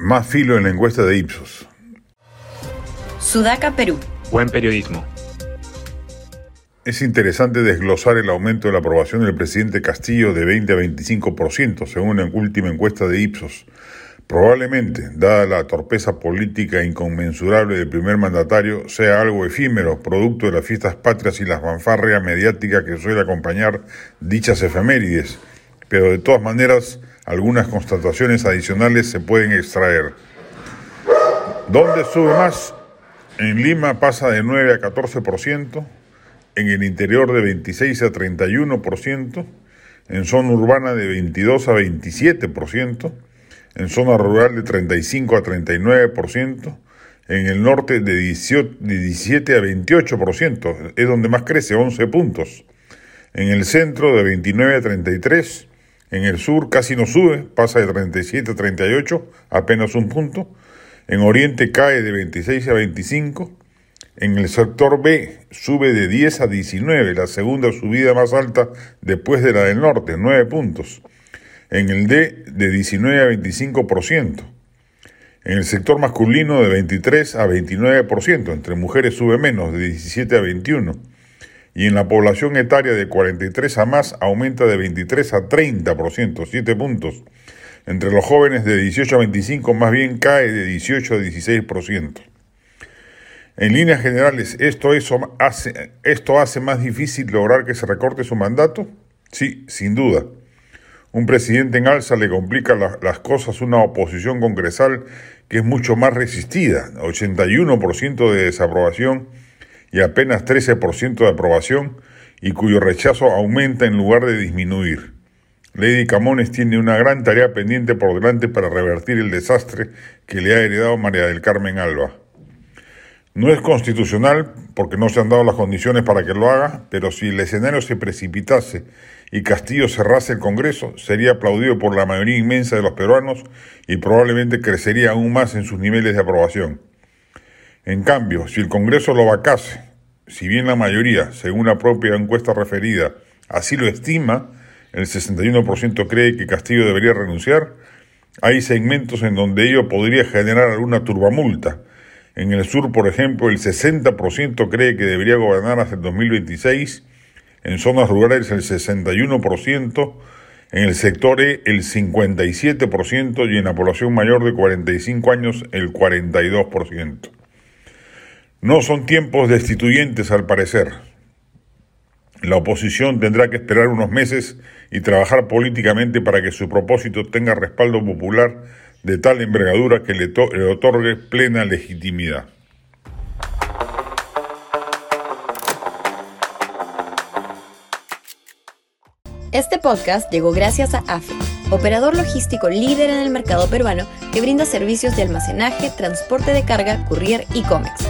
Más filo en la encuesta de Ipsos. Sudaca, Perú. Buen periodismo. Es interesante desglosar el aumento de la aprobación del presidente Castillo de 20 a 25%, según la última encuesta de Ipsos. Probablemente, dada la torpeza política inconmensurable del primer mandatario, sea algo efímero, producto de las fiestas patrias y la fanfarria mediática que suele acompañar dichas efemérides, pero de todas maneras algunas constataciones adicionales se pueden extraer. ¿Dónde sube más? En Lima pasa de 9 a 14%, en el interior de 26 a 31%, en zona urbana de 22 a 27%, en zona rural de 35 a 39%, en el norte de 17 a 28%, es donde más crece, 11 puntos, en el centro de 29 a 33%, en el sur casi no sube, pasa de 37 a 38, apenas un punto. En Oriente cae de 26 a 25. En el sector B sube de 10 a 19, la segunda subida más alta después de la del norte, 9 puntos. En el D de 19 a 25%. En el sector masculino de 23 a 29%, entre mujeres sube menos, de 17 a 21 y en la población etaria de 43 a más aumenta de 23 a 30%, 7 puntos. Entre los jóvenes de 18 a 25 más bien cae de 18 a 16%. En líneas generales, ¿esto, eso hace, ¿esto hace más difícil lograr que se recorte su mandato? Sí, sin duda. Un presidente en alza le complica las cosas una oposición congresal que es mucho más resistida, 81% de desaprobación y apenas 13% de aprobación y cuyo rechazo aumenta en lugar de disminuir. Lady Camones tiene una gran tarea pendiente por delante para revertir el desastre que le ha heredado María del Carmen Alba. No es constitucional porque no se han dado las condiciones para que lo haga, pero si el escenario se precipitase y Castillo cerrase el Congreso, sería aplaudido por la mayoría inmensa de los peruanos y probablemente crecería aún más en sus niveles de aprobación. En cambio, si el Congreso lo vacase, si bien la mayoría, según la propia encuesta referida, así lo estima, el 61% cree que Castillo debería renunciar, hay segmentos en donde ello podría generar alguna turbamulta. En el sur, por ejemplo, el 60% cree que debería gobernar hasta el 2026, en zonas rurales el 61%, en el sector E el 57% y en la población mayor de 45 años el 42%. No son tiempos destituyentes al parecer. La oposición tendrá que esperar unos meses y trabajar políticamente para que su propósito tenga respaldo popular de tal envergadura que le, otorgue plena legitimidad. Este podcast llegó gracias a AFE, operador logístico líder en el mercado peruano que brinda servicios de almacenaje, transporte de carga, courier y cómics